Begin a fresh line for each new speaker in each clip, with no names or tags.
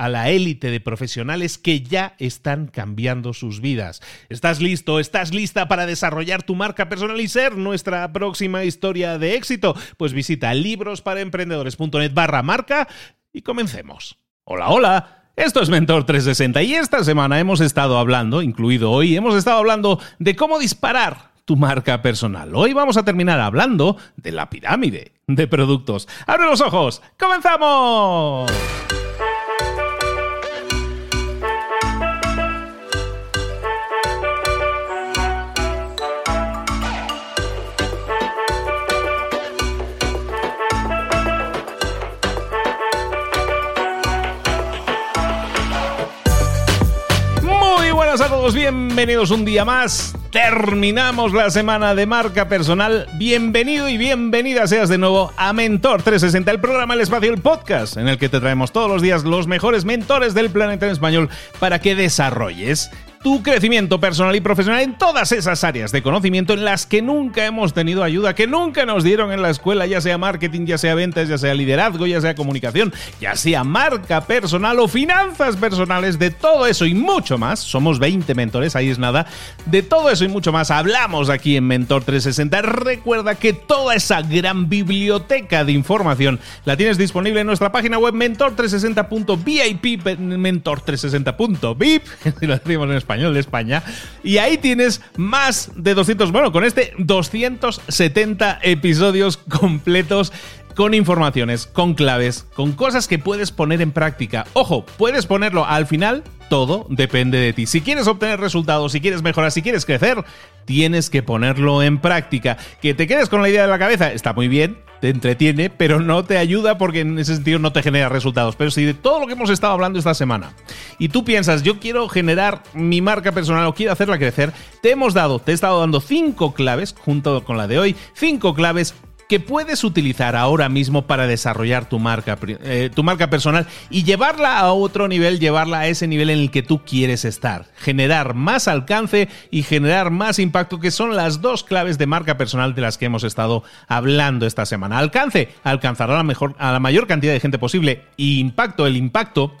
a la élite de profesionales que ya están cambiando sus vidas. ¿Estás listo? ¿Estás lista para desarrollar tu marca personal y ser nuestra próxima historia de éxito? Pues visita librosparaemprendedores.net barra marca y comencemos. Hola, hola. Esto es Mentor 360 y esta semana hemos estado hablando, incluido hoy, hemos estado hablando de cómo disparar tu marca personal. Hoy vamos a terminar hablando de la pirámide de productos. ¡Abre los ojos! ¡Comenzamos! A todos, bienvenidos un día más. Terminamos la semana de marca personal. Bienvenido y bienvenida seas de nuevo a Mentor 360, el programa El Espacio, el podcast, en el que te traemos todos los días los mejores mentores del planeta en español para que desarrolles tu crecimiento personal y profesional en todas esas áreas de conocimiento en las que nunca hemos tenido ayuda, que nunca nos dieron en la escuela, ya sea marketing, ya sea ventas, ya sea liderazgo, ya sea comunicación, ya sea marca personal o finanzas personales, de todo eso y mucho más. Somos 20 mentores, ahí es nada. De todo eso y mucho más hablamos aquí en Mentor 360. Recuerda que toda esa gran biblioteca de información la tienes disponible en nuestra página web mentor360.vip, mentor360.vip, si lo decimos en español español de España. Y ahí tienes más de 200, bueno, con este 270 episodios completos con informaciones, con claves, con cosas que puedes poner en práctica. Ojo, puedes ponerlo al final, todo depende de ti. Si quieres obtener resultados, si quieres mejorar, si quieres crecer, tienes que ponerlo en práctica. Que te quedes con la idea de la cabeza, está muy bien, te entretiene, pero no te ayuda porque en ese sentido no te genera resultados. Pero si de todo lo que hemos estado hablando esta semana y tú piensas, yo quiero generar mi marca personal o quiero hacerla crecer, te hemos dado, te he estado dando cinco claves, junto con la de hoy, cinco claves que puedes utilizar ahora mismo para desarrollar tu marca, eh, tu marca personal y llevarla a otro nivel, llevarla a ese nivel en el que tú quieres estar. Generar más alcance y generar más impacto, que son las dos claves de marca personal de las que hemos estado hablando esta semana. Alcance, alcanzar a la, mejor, a la mayor cantidad de gente posible. Y impacto, el impacto,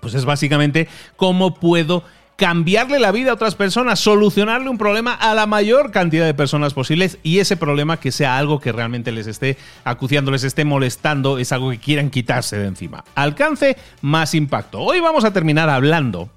pues es básicamente cómo puedo cambiarle la vida a otras personas, solucionarle un problema a la mayor cantidad de personas posibles y ese problema que sea algo que realmente les esté acuciando, les esté molestando, es algo que quieran quitarse de encima. Alcance más impacto. Hoy vamos a terminar hablando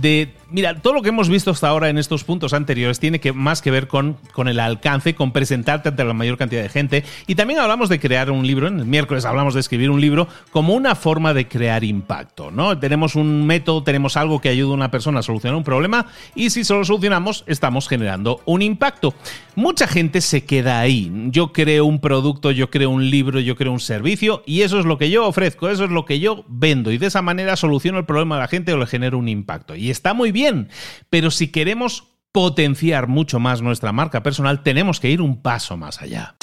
de, mira, todo lo que hemos visto hasta ahora en estos puntos anteriores tiene que, más que ver con, con el alcance, con presentarte ante la mayor cantidad de gente. Y también hablamos de crear un libro, en el miércoles hablamos de escribir un libro como una forma de crear impacto, ¿no? Tenemos un método, tenemos algo que ayuda a una persona a solucionar un problema y si solo solucionamos, estamos generando un impacto. Mucha gente se queda ahí. Yo creo un producto, yo creo un libro, yo creo un servicio y eso es lo que yo ofrezco, eso es lo que yo vendo y de esa manera soluciono el problema de la gente o le genero un impacto. Está muy bien, pero si queremos potenciar mucho más nuestra marca personal, tenemos que ir un paso más allá.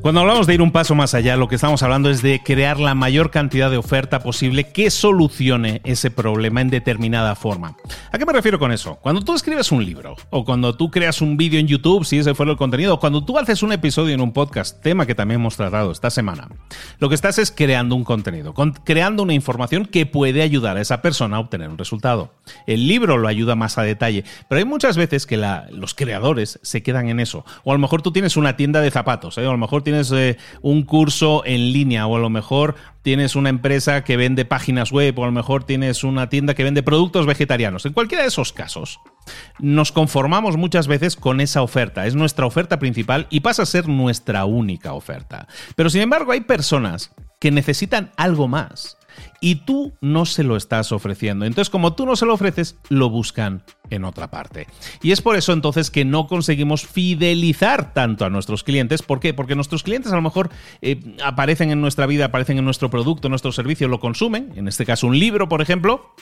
Cuando hablamos de ir un paso más allá, lo que estamos hablando es de crear la mayor cantidad de oferta posible que solucione ese problema en determinada forma. ¿A qué me refiero con eso? Cuando tú escribes un libro, o cuando tú creas un vídeo en YouTube, si ese fue el contenido, o cuando tú haces un episodio en un podcast, tema que también hemos tratado esta semana, lo que estás es creando un contenido, creando una información que puede ayudar a esa persona a obtener un resultado. El libro lo ayuda más a detalle, pero hay muchas veces que los creadores se quedan en eso. O a lo mejor tú tienes una tienda de zapatos, ¿eh? o a lo mejor tienes eh, un curso en línea o a lo mejor tienes una empresa que vende páginas web o a lo mejor tienes una tienda que vende productos vegetarianos. En cualquiera de esos casos, nos conformamos muchas veces con esa oferta. Es nuestra oferta principal y pasa a ser nuestra única oferta. Pero sin embargo hay personas que necesitan algo más y tú no se lo estás ofreciendo. Entonces, como tú no se lo ofreces, lo buscan en otra parte. Y es por eso entonces que no conseguimos fidelizar tanto a nuestros clientes. ¿Por qué? Porque nuestros clientes a lo mejor eh, aparecen en nuestra vida, aparecen en nuestro producto, en nuestro servicio, lo consumen. En este caso, un libro, por ejemplo,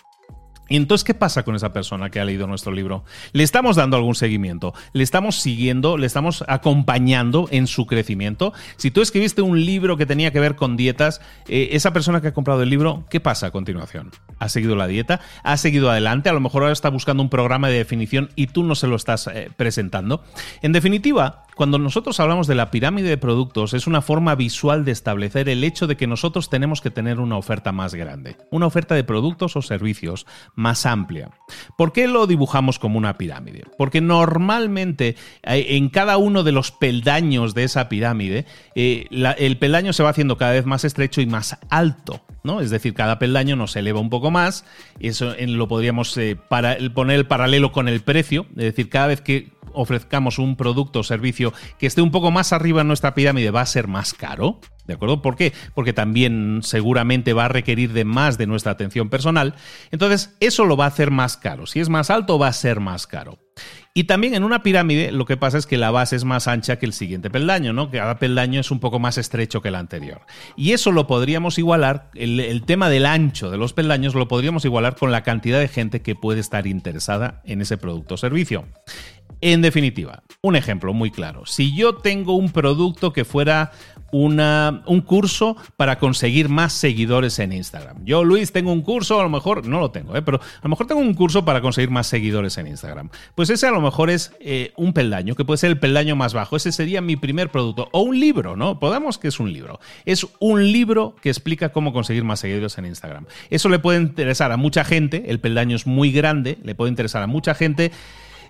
entonces, ¿qué pasa con esa persona que ha leído nuestro libro? ¿Le estamos dando algún seguimiento? ¿Le estamos siguiendo? ¿Le estamos acompañando en su crecimiento? Si tú escribiste un libro que tenía que ver con dietas, eh, esa persona que ha comprado el libro, ¿qué pasa a continuación? ¿Ha seguido la dieta? ¿Ha seguido adelante? A lo mejor ahora está buscando un programa de definición y tú no se lo estás eh, presentando. En definitiva, cuando nosotros hablamos de la pirámide de productos, es una forma visual de establecer el hecho de que nosotros tenemos que tener una oferta más grande, una oferta de productos o servicios más amplia. ¿Por qué lo dibujamos como una pirámide? Porque normalmente eh, en cada uno de los peldaños de esa pirámide, eh, el peldaño se va haciendo cada vez más estrecho y más alto. ¿no? Es decir, cada peldaño nos eleva un poco más. Eso lo podríamos eh, poner el paralelo con el precio. Es decir, cada vez que ofrezcamos un producto o servicio que esté un poco más arriba en nuestra pirámide, va a ser más caro. ¿De acuerdo? ¿Por qué? Porque también seguramente va a requerir de más de nuestra atención personal. Entonces, eso lo va a hacer más caro. Si es más alto, va a ser más caro. Y también en una pirámide lo que pasa es que la base es más ancha que el siguiente peldaño, ¿no? Cada peldaño es un poco más estrecho que el anterior. Y eso lo podríamos igualar, el, el, tema del ancho de los peldaños lo podríamos igualar con la cantidad de gente que puede estar interesada en ese producto o servicio. En definitiva, un ejemplo muy claro. Si yo tengo un producto que fuera un curso para conseguir más seguidores en Instagram. Yo, Luis, tengo un curso, a lo mejor, no lo tengo, ¿eh? pero a lo mejor tengo un curso para conseguir más seguidores en Instagram. Pues ese a lo mejor es eh, un peldaño, que puede ser el peldaño más bajo. Ese sería mi primer producto. O un libro, ¿no? Podemos que es un libro. Es un libro que explica cómo conseguir más seguidores en Instagram. Eso le puede interesar a mucha gente, el peldaño es muy grande, le puede interesar a mucha gente.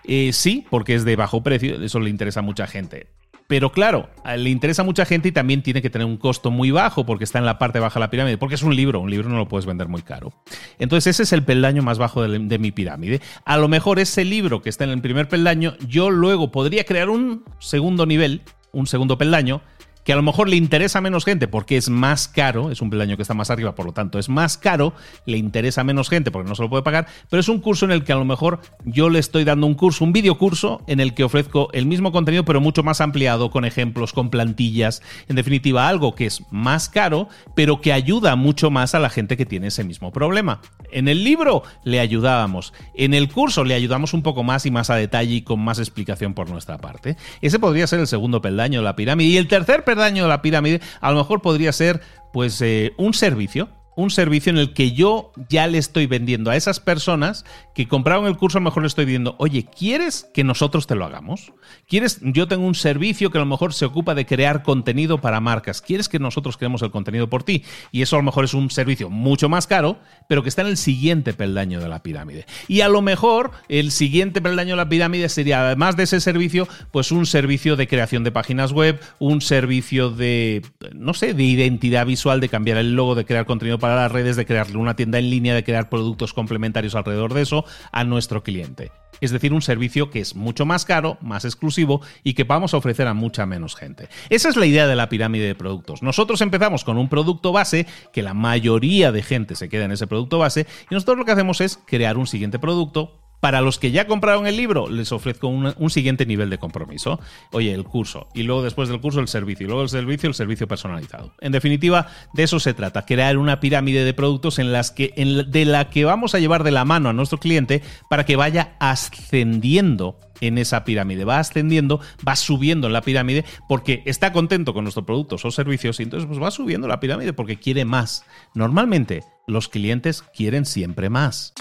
Eh, sí, porque es de bajo precio, eso le interesa a mucha gente. Pero claro, le interesa a mucha gente y también tiene que tener un costo muy bajo porque está en la parte baja de la pirámide, porque es un libro, un libro no lo puedes vender muy caro. Entonces ese es el peldaño más bajo de, de mi pirámide. A lo mejor ese libro que está en el primer peldaño, yo luego podría crear un segundo nivel, un segundo peldaño, que a lo mejor le interesa a menos gente porque es más caro, es un peldaño que está más arriba, por lo tanto es más caro, le interesa a menos gente porque no se lo puede pagar, pero es un curso en el que a lo mejor yo le estoy dando un curso, un video curso en el que ofrezco el mismo contenido pero mucho más ampliado, con ejemplos, con plantillas, en definitiva algo que es más caro, pero que ayuda mucho más a la gente que tiene ese mismo problema. En el libro le ayudábamos, en el curso le ayudamos un poco más y más a detalle y con más explicación por nuestra parte. Ese podría ser el segundo peldaño de la pirámide y el tercer peldaño daño de la pirámide, a lo mejor podría ser pues eh, un servicio un servicio en el que yo ya le estoy vendiendo a esas personas que compraron el curso, a lo mejor le estoy diciendo, oye, ¿quieres que nosotros te lo hagamos? ¿Quieres? Yo tengo un servicio que a lo mejor se ocupa de crear contenido para marcas. ¿Quieres que nosotros creemos el contenido por ti? Y eso a lo mejor es un servicio mucho más caro, pero que está en el siguiente peldaño de la pirámide. Y a lo mejor el siguiente peldaño de la pirámide sería, además de ese servicio, pues un servicio de creación de páginas web, un servicio de, no sé, de identidad visual, de cambiar el logo, de crear contenido para las redes, de crearle una tienda en línea, de crear productos complementarios alrededor de eso a nuestro cliente. Es decir, un servicio que es mucho más caro, más exclusivo y que vamos a ofrecer a mucha menos gente. Esa es la idea de la pirámide de productos. Nosotros empezamos con un producto base, que la mayoría de gente se queda en ese producto base, y nosotros lo que hacemos es crear un siguiente producto Para los que ya compraron el libro, les ofrezco un, siguiente nivel de compromiso. Oye, el curso. Y luego después del curso el servicio. Y luego el servicio, el servicio personalizado. En definitiva, de eso se trata. Crear una pirámide de productos en las que, de la que vamos a llevar de la mano a nuestro cliente para que vaya ascendiendo en esa pirámide. Va ascendiendo, va subiendo en la pirámide porque está contento con nuestros productos o servicios y entonces pues va subiendo la pirámide porque quiere más. Normalmente los clientes quieren siempre más.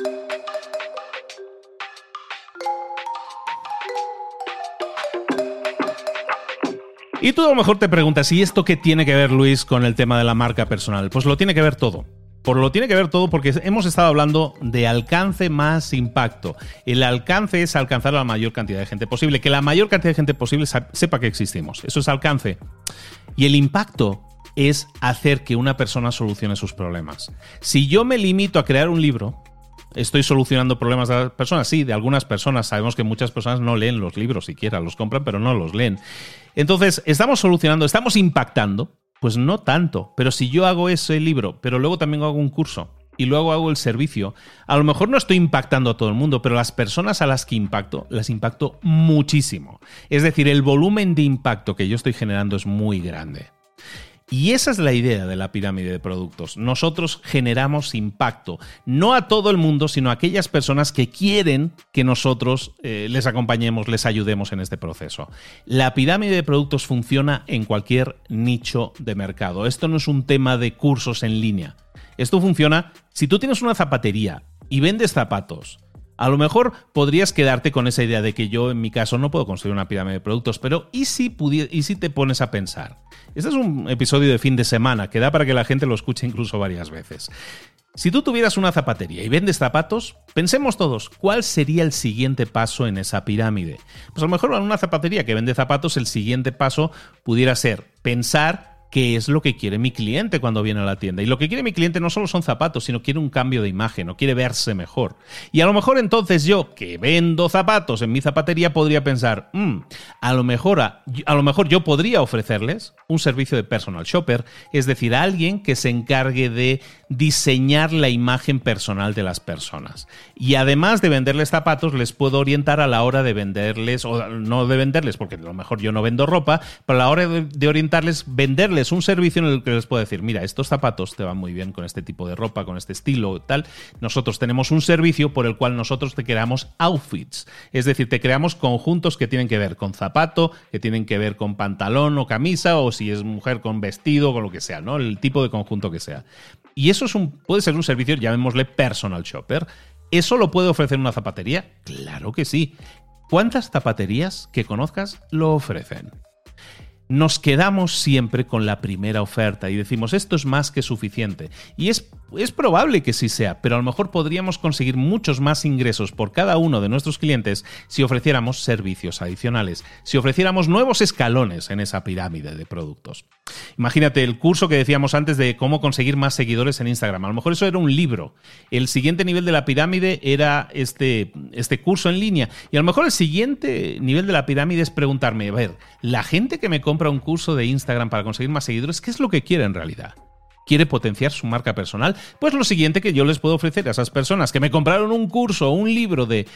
Y tú a lo mejor te preguntas, ¿y esto qué tiene que ver, Luis, con el tema de la marca personal? Pues lo tiene que ver todo. Por lo tiene que ver todo porque hemos estado hablando de alcance más impacto. El alcance es alcanzar a la mayor cantidad de gente posible, que la mayor cantidad de gente posible sepa que existimos. Eso es alcance. Y el impacto es hacer que una persona solucione sus problemas. Si yo me limito a crear un libro, estoy solucionando problemas de las personas. Sí, de algunas personas. Sabemos que muchas personas no leen los libros siquiera, los compran, pero no los leen. Entonces, estamos solucionando, estamos impactando. Pues no tanto, pero si yo hago ese libro, pero luego también hago un curso y luego hago el servicio, a lo mejor no estoy impactando a todo el mundo, pero las personas a las que impacto, las impacto muchísimo. Es decir, el volumen de impacto que yo estoy generando es muy grande. Y esa es la idea de la pirámide de productos. Nosotros generamos impacto, no a todo el mundo, sino a aquellas personas que quieren que nosotros eh, les acompañemos, les ayudemos en este proceso. La pirámide de productos funciona en cualquier nicho de mercado. Esto no es un tema de cursos en línea. Esto funciona si tú tienes una zapatería y vendes zapatos a lo mejor podrías quedarte con esa idea de que yo en mi caso no puedo construir una pirámide de productos, pero ¿y si, ¿y si te pones a pensar? Este es un episodio de fin de semana que da para que la gente lo escuche incluso varias veces. Si tú tuvieras una zapatería y vendes zapatos, pensemos todos, ¿cuál sería el siguiente paso en esa pirámide? Pues a lo mejor en una zapatería que vende zapatos, el siguiente paso pudiera ser pensar qué es lo que quiere mi cliente cuando viene a la tienda. Y lo que quiere mi cliente no solo son zapatos, sino quiere un cambio de imagen o quiere verse mejor. Y a lo mejor entonces yo, que vendo zapatos en mi zapatería, podría pensar, mm, a, lo mejor, a, lo mejor yo podría ofrecerles un servicio de personal shopper, es decir, a alguien que se encargue de diseñar la imagen personal de las personas. Y además de venderles zapatos, les puedo orientar a la hora de venderles, o no de venderles, porque a lo mejor yo no vendo ropa, pero a la hora de orientarles, venderles un servicio en el que les puedo decir, mira, estos zapatos te van muy bien con este tipo de ropa, con este estilo, tal. Nosotros tenemos un servicio por el cual nosotros te creamos outfits. Es decir, te creamos conjuntos que tienen que ver con zapato, que tienen que ver con pantalón o camisa, o si es mujer con vestido, con lo que sea, ¿no? El tipo de conjunto que sea. Y eso es un, puede ser un servicio, llamémosle personal shopper. ¿Eso lo puede ofrecer una zapatería? Claro que sí. ¿Cuántas zapaterías que conozcas lo ofrecen? nos quedamos siempre con la primera oferta y decimos esto es más que suficiente. Y es, es, probable que sí sea, pero a lo mejor podríamos conseguir muchos más ingresos por cada uno de nuestros clientes si ofreciéramos servicios adicionales, si ofreciéramos nuevos escalones en esa pirámide de productos. Imagínate el curso que decíamos antes de cómo conseguir más seguidores en Instagram. A lo mejor eso era un libro. El siguiente nivel de la pirámide era este, este curso en línea. Y a lo mejor el siguiente nivel de la pirámide es preguntarme, a ver, la gente que me compra un curso de Instagram para conseguir más seguidores, ¿qué es lo que quiere en realidad? Quiere potenciar su marca personal, pues lo siguiente que yo les puedo ofrecer a esas personas que me compraron un curso o un libro de,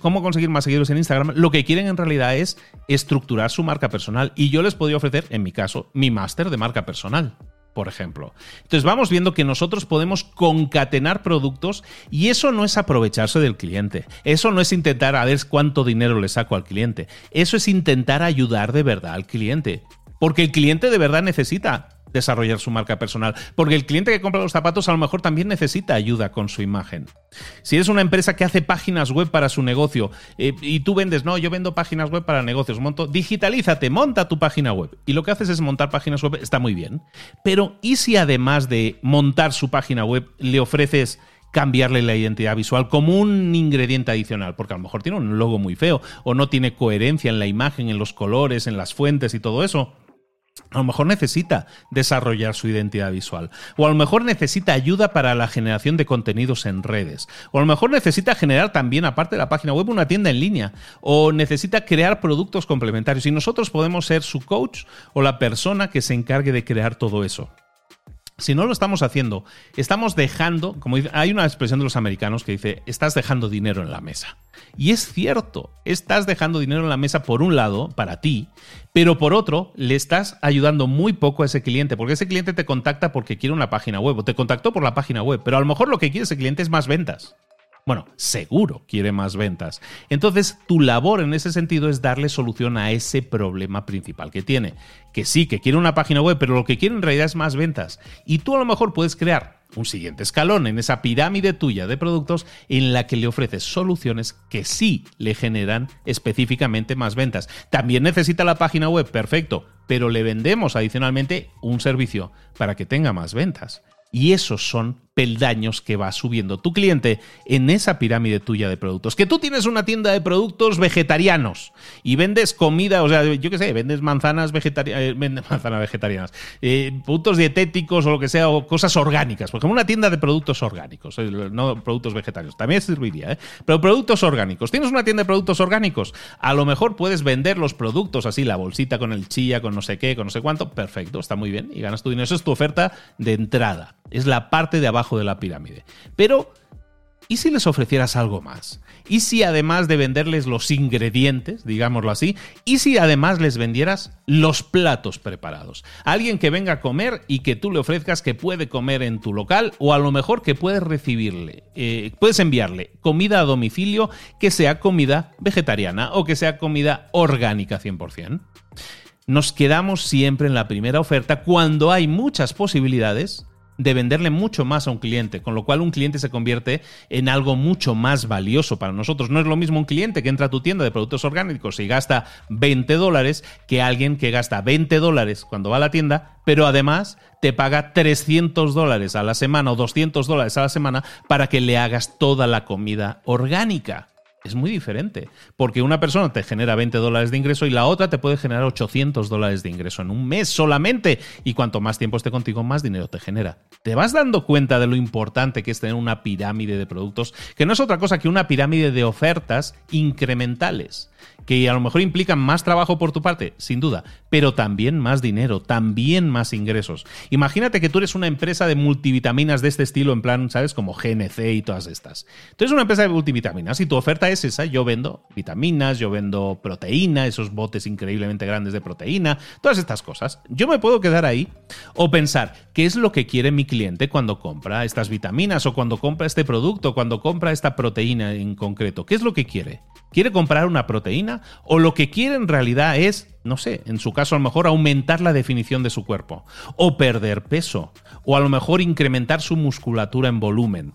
cómo conseguir más seguidores en Instagram, lo que quieren en realidad es estructurar su marca personal. Y yo les podría ofrecer, en mi caso, mi máster de marca personal por ejemplo. Entonces vamos viendo que nosotros podemos concatenar productos y eso no es aprovecharse del cliente, eso no es intentar a ver cuánto dinero le saco al cliente, eso es intentar ayudar de verdad al cliente, porque el cliente de verdad necesita desarrollar su marca personal. Porque el cliente que compra los zapatos a lo mejor también necesita ayuda con su imagen. Si eres una empresa que hace páginas web para su negocio eh, y tú vendes, no, yo vendo páginas web para negocios, monto, digitalízate, monta tu página web. Y lo que haces es montar páginas web, está muy bien. Pero ¿y si además de montar su página web le ofreces cambiarle la identidad visual como un ingrediente adicional, porque a lo mejor tiene un logo muy feo o no tiene coherencia en la imagen, en los colores, en las fuentes y todo eso a lo mejor necesita desarrollar su identidad visual. O a lo mejor necesita ayuda para la generación de contenidos en redes. O a lo mejor necesita generar también, aparte de la página web, una tienda en línea. O necesita crear productos complementarios. Y nosotros podemos ser su coach o la persona que se encargue de crear todo eso. Si no lo estamos haciendo, estamos dejando, como dice, hay una expresión de los americanos que dice, estás dejando dinero en la mesa. Y es cierto, estás dejando dinero en la mesa por un lado, para ti, pero por otro, le estás ayudando muy poco a ese cliente, porque ese cliente te contacta porque quiere una página web, o te contactó por la página web, pero a lo mejor lo que quiere ese cliente es más ventas. Bueno, seguro quiere más ventas. Entonces, tu labor en ese sentido es darle solución a ese problema principal que tiene. Que sí, que quiere una página web, pero lo que quiere en realidad es más ventas. Y tú a lo mejor puedes crear un siguiente escalón en esa pirámide tuya de productos en la que le ofreces soluciones que sí le generan específicamente más ventas. También necesita la página web, perfecto, pero le vendemos adicionalmente un servicio para que tenga más ventas. Y esos son peldaños que va subiendo tu cliente en esa pirámide tuya de productos. Que tú tienes una tienda de productos vegetarianos y vendes comida, o sea, yo qué sé, vendes manzanas, vegetarianas, eh, manzanas vegetarianas, eh, productos dietéticos o lo que sea, o cosas orgánicas. Por ejemplo, una tienda de productos orgánicos, eh, no productos vegetarianos, también serviría. Pero productos orgánicos. Tienes una tienda de productos orgánicos, a lo mejor puedes vender los productos así, la bolsita con el chía, con no sé qué, con no sé cuánto, perfecto, está muy bien y ganas tu dinero. Eso es tu oferta de entrada, es la parte de abajo de la pirámide. Pero, ¿y si les ofrecieras algo más? ¿Y si además de venderles los ingredientes, digámoslo así, y si además les vendieras los platos preparados? Alguien que venga a comer y que tú le ofrezcas que puede comer en tu local o a lo mejor que puedes recibirle, eh, puedes enviarle comida a domicilio que sea comida vegetariana o que sea comida orgánica 100% nos quedamos siempre en la primera oferta cuando hay muchas posibilidades de venderle mucho más a un cliente, con lo cual un cliente se convierte en algo mucho más valioso para nosotros. No es lo mismo un cliente que entra a tu tienda de productos orgánicos y gasta 20 dólares que alguien que gasta 20 dólares cuando va a la tienda, pero además te paga 300 dólares a la semana o 200 dólares a la semana para que le hagas toda la comida orgánica es muy diferente. Porque una persona te genera 20 dólares de ingreso y la otra te puede generar 800 dólares de ingreso en un mes solamente. Y cuanto más tiempo esté contigo, más dinero te genera. ¿Te vas dando cuenta de lo importante que es tener una pirámide de productos? Que no es otra cosa que una pirámide de ofertas incrementales que a lo mejor implican más trabajo por tu parte, sin duda, pero también más dinero, también más ingresos. Imagínate que tú eres una empresa de multivitaminas de este estilo, en plan, ¿sabes? Como GNC y todas estas. Tú eres una empresa de multivitaminas y tu oferta es esa. Yo vendo vitaminas, yo vendo proteína, esos botes increíblemente grandes de proteína, todas estas cosas. Yo me puedo quedar ahí o pensar, ¿qué es lo que quiere mi cliente cuando compra estas vitaminas o cuando compra este producto, cuando compra esta proteína en concreto? ¿Qué es lo que quiere? ¿Quiere comprar una proteína? ¿O lo que quiere en realidad es, no sé, en su caso a lo mejor aumentar la definición de su cuerpo? ¿O perder peso? ¿O a lo mejor incrementar su musculatura en volumen?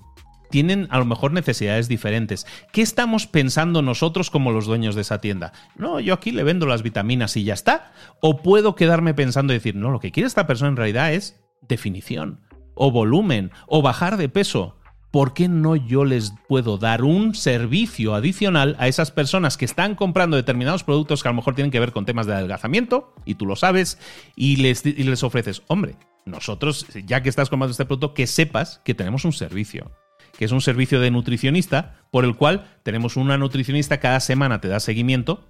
tienen a lo mejor necesidades diferentes. ¿Qué estamos pensando nosotros como los dueños de esa tienda? No, yo aquí le vendo las vitaminas y ya está. O puedo quedarme pensando y decir, no, lo que quiere esta persona en realidad es definición, o volumen, o bajar de peso. ¿Por qué no yo les puedo dar un servicio adicional a esas personas que están comprando determinados productos que a lo mejor tienen que ver con temas de adelgazamiento, y tú lo sabes, y les, les ofreces, hombre, nosotros, ya que estás comprando este producto, que sepas que tenemos un servicio que es un servicio de nutricionista por el cual tenemos una nutricionista cada semana te da seguimiento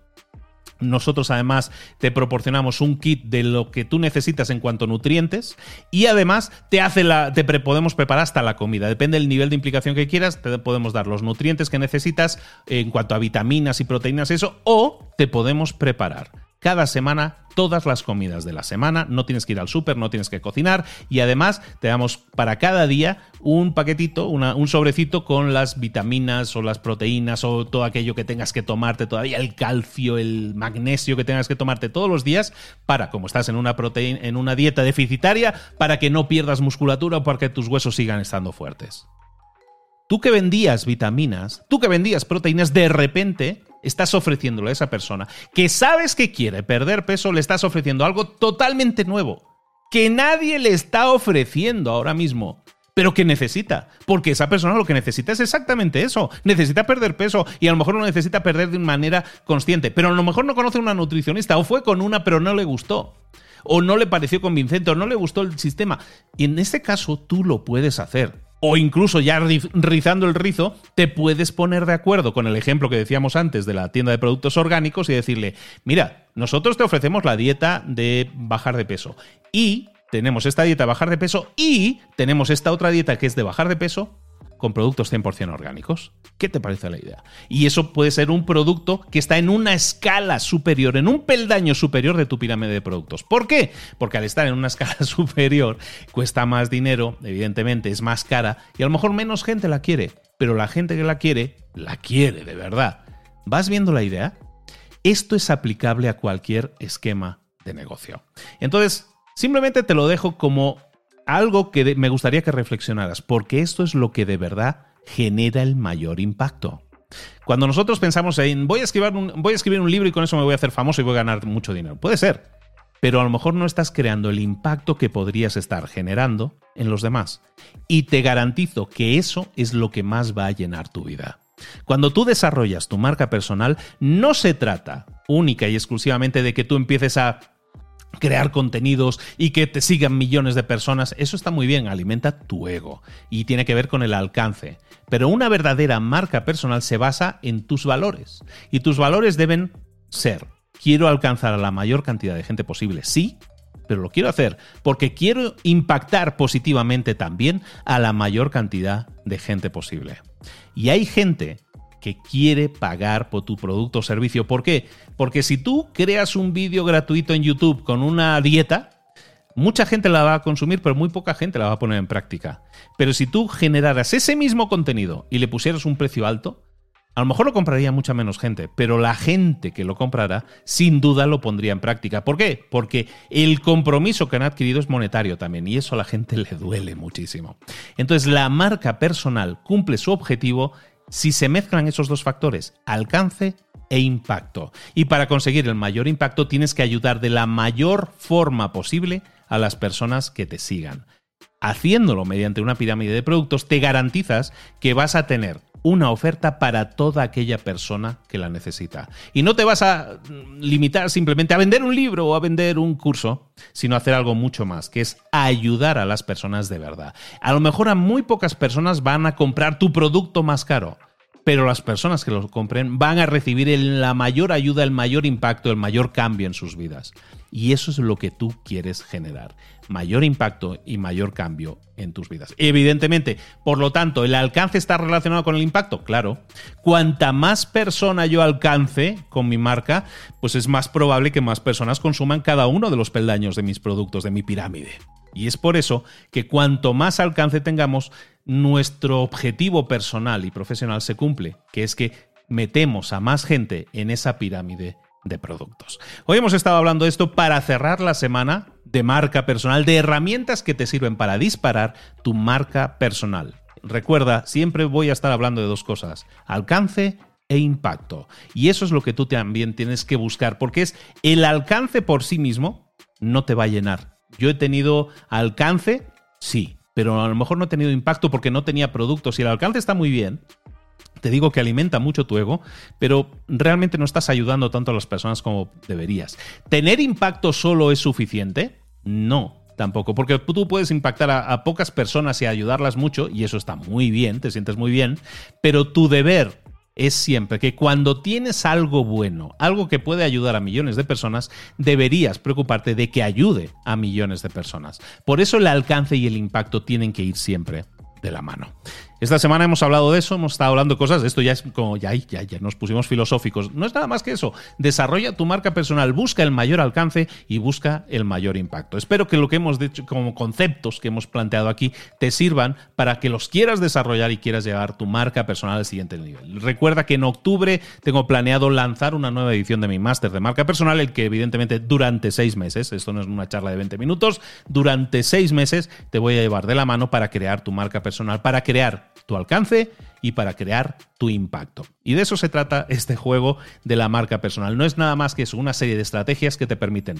nosotros además te proporcionamos un kit de lo que tú necesitas en cuanto a nutrientes y además te podemos preparar hasta la comida. Depende del nivel de implicación que quieras, te podemos dar los nutrientes que necesitas en cuanto a vitaminas y proteínas eso o te podemos preparar cada semana todas las comidas de la semana, no tienes que ir al súper, no tienes que cocinar y además te damos para cada día un paquetito, un sobrecito con las vitaminas o las proteínas o todo aquello que tengas que tomarte todavía, el calcio, el magnesio que tengas que tomarte todos los días para, como estás en una, proteína, en una dieta deficitaria, para que no pierdas musculatura o para que tus huesos sigan estando fuertes. Tú que vendías vitaminas, tú que vendías proteínas, de repente estás ofreciéndole a esa persona que sabes que quiere perder peso, le estás ofreciendo algo totalmente nuevo, que nadie le está ofreciendo ahora mismo, pero que necesita, porque esa persona lo que necesita es exactamente eso, necesita perder peso y a lo mejor lo necesita perder de manera consciente, pero a lo mejor no conoce una nutricionista o fue con una pero no le gustó. O no le pareció convincente, o no le gustó el sistema. Y en este caso tú lo puedes hacer o incluso ya rizando el rizo, te puedes poner de acuerdo con el ejemplo que decíamos antes de la tienda de productos orgánicos y decirle, mira, nosotros te ofrecemos la dieta de bajar de peso y tenemos esta dieta de bajar de peso y tenemos esta otra dieta que es de bajar de peso con productos 100% orgánicos. ¿Qué te parece la idea? Y eso puede ser un producto que está en una escala superior, en un peldaño superior de tu pirámide de productos. ¿Por qué? Porque al estar en una escala superior cuesta más dinero, evidentemente es más cara y a lo mejor menos gente la quiere, pero la gente que la quiere, la quiere de verdad. ¿Vas viendo la idea? Esto es aplicable a cualquier esquema de negocio. Entonces, simplemente te lo dejo como algo que me gustaría que reflexionaras, porque esto es lo que de verdad genera el mayor impacto. Cuando nosotros pensamos en voy a, escribir un, voy a escribir un libro y con eso me voy a hacer famoso y voy a ganar mucho dinero, puede ser, pero a lo mejor no estás creando el impacto que podrías estar generando en los demás. Y te garantizo que eso es lo que más va a llenar tu vida. Cuando tú desarrollas tu marca personal, no se trata única y exclusivamente de que tú empieces a crear contenidos y que te sigan millones de personas, eso está muy bien, alimenta tu ego y tiene que ver con el alcance. Pero una verdadera marca personal se basa en tus valores y tus valores deben ser, quiero alcanzar a la mayor cantidad de gente posible, sí, pero lo quiero hacer porque quiero impactar positivamente también a la mayor cantidad de gente posible. Y hay gente que quiere pagar por tu producto o servicio. ¿Por qué? Porque si tú creas un vídeo gratuito en YouTube con una dieta, mucha gente la va a consumir, pero muy poca gente la va a poner en práctica. Pero si tú generaras ese mismo contenido y le pusieras un precio alto, a lo mejor lo compraría mucha menos gente, pero la gente que lo comprara sin duda lo pondría en práctica. ¿Por qué? Porque el compromiso que han adquirido es monetario también y eso a la gente le duele muchísimo. Entonces la marca personal cumple su objetivo si se mezclan esos dos factores, alcance e impacto. Y para conseguir el mayor impacto tienes que ayudar de la mayor forma posible a las personas que te sigan. Haciéndolo mediante una pirámide de productos, te garantizas que vas a tener una oferta para toda aquella persona que la necesita. Y no te vas a limitar simplemente a vender un libro o a vender un curso, sino a hacer algo mucho más, que es ayudar a las personas de verdad. A lo mejor a muy pocas personas van a comprar tu producto más caro, pero las personas que lo compren van a recibir la mayor ayuda, el mayor impacto, el mayor cambio en sus vidas. Y eso es lo que tú quieres generar. Mayor impacto y mayor cambio en tus vidas. Evidentemente, por lo tanto, ¿el alcance está relacionado con el impacto? Claro. Cuanta más persona yo alcance con mi marca, pues es más probable que más personas consuman cada uno de los peldaños de mis productos, de mi pirámide. Y es por eso que cuanto más alcance tengamos, nuestro objetivo personal y profesional se cumple, que es que metemos a más gente en esa pirámide de productos. Hoy hemos estado hablando de esto para cerrar la semana de marca personal, de herramientas que te sirven para disparar tu marca personal. Recuerda, siempre voy a estar hablando de dos cosas, alcance e impacto. Y eso es lo que tú también tienes que buscar, porque es el alcance por sí mismo no te va a llenar. Yo he tenido alcance, sí, pero a lo mejor no he tenido impacto porque no tenía productos y el alcance está muy bien, te digo que alimenta mucho tu ego, pero realmente no estás ayudando tanto a las personas como deberías. ¿Tener impacto solo es suficiente? No, tampoco, porque tú puedes impactar a, pocas personas y ayudarlas mucho, y eso está muy bien, te sientes muy bien, pero tu deber es siempre que cuando tienes algo bueno, algo que puede ayudar a millones de personas, deberías preocuparte de que ayude a millones de personas. Por eso el alcance y el impacto tienen que ir siempre de la mano. Esta semana hemos hablado de eso, hemos estado hablando cosas, de esto ya es como ya, ya, ya nos pusimos filosóficos. No es nada más que eso. Desarrolla tu marca personal, busca el mayor alcance y busca el mayor impacto. Espero que lo que hemos dicho como conceptos que hemos planteado aquí te sirvan para que los quieras desarrollar y quieras llevar tu marca personal al siguiente nivel. Recuerda que en octubre tengo planeado lanzar una nueva edición de mi máster de marca personal, el que evidentemente durante seis meses, esto no es una charla de 20 minutos, durante seis meses te voy a llevar de la mano para crear tu marca personal, para crear tu alcance y para crear tu impacto. Y de eso se trata este juego de la marca personal. No es nada más que eso, una serie de estrategias que te permiten,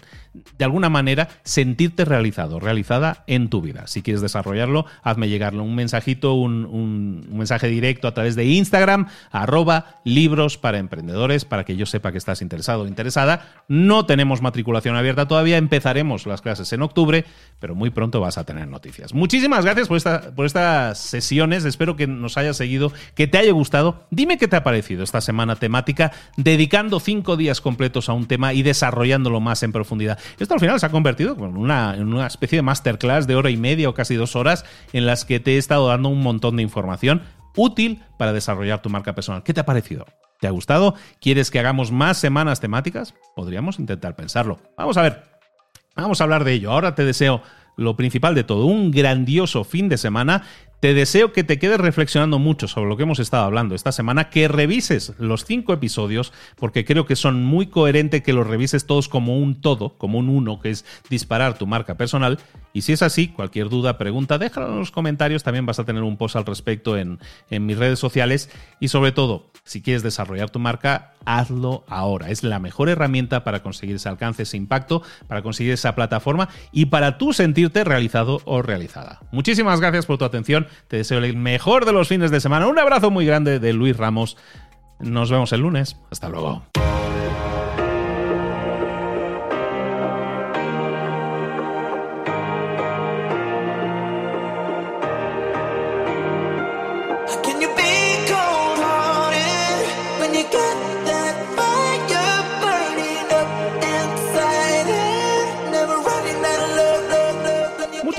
de alguna manera, sentirte realizado, realizada en tu vida. Si quieres desarrollarlo, hazme llegar un mensajito, un, mensaje directo a través de Instagram, arroba libros para emprendedores, para que yo sepa que estás interesado o interesada. No tenemos matriculación abierta todavía, empezaremos las clases en octubre, pero muy pronto vas a tener noticias. Muchísimas gracias por, esta, por estas sesiones, espero que nos haya seguido que te haya gustado. Dime qué te ha parecido esta semana temática, dedicando cinco días completos a un tema y desarrollándolo más en profundidad. Esto al final se ha convertido en una, en una especie de masterclass de hora y media o casi dos horas en las que te he estado dando un montón de información útil para desarrollar tu marca personal. ¿Qué te ha parecido? ¿Te ha gustado? ¿Quieres que hagamos más semanas temáticas? Podríamos intentar pensarlo. Vamos a ver. Vamos a hablar de ello. Ahora te deseo lo principal de todo, un grandioso fin de semana te deseo que te quedes reflexionando mucho sobre lo que hemos estado hablando esta semana, que revises los cinco episodios, porque creo que son muy coherentes que los revises todos como un todo, como un uno, que es disparar tu marca personal. Y si es así, cualquier duda, pregunta, déjalo en los comentarios. También vas a tener un post al respecto en, en mis redes sociales. Y sobre todo, si quieres desarrollar tu marca, hazlo ahora. Es la mejor herramienta para conseguir ese alcance, ese impacto, para conseguir esa plataforma y para tú sentirte realizado o realizada. Muchísimas gracias por tu atención. Te deseo el mejor de los fines de semana. Un abrazo muy grande de Luis Ramos. Nos vemos el lunes. Hasta luego.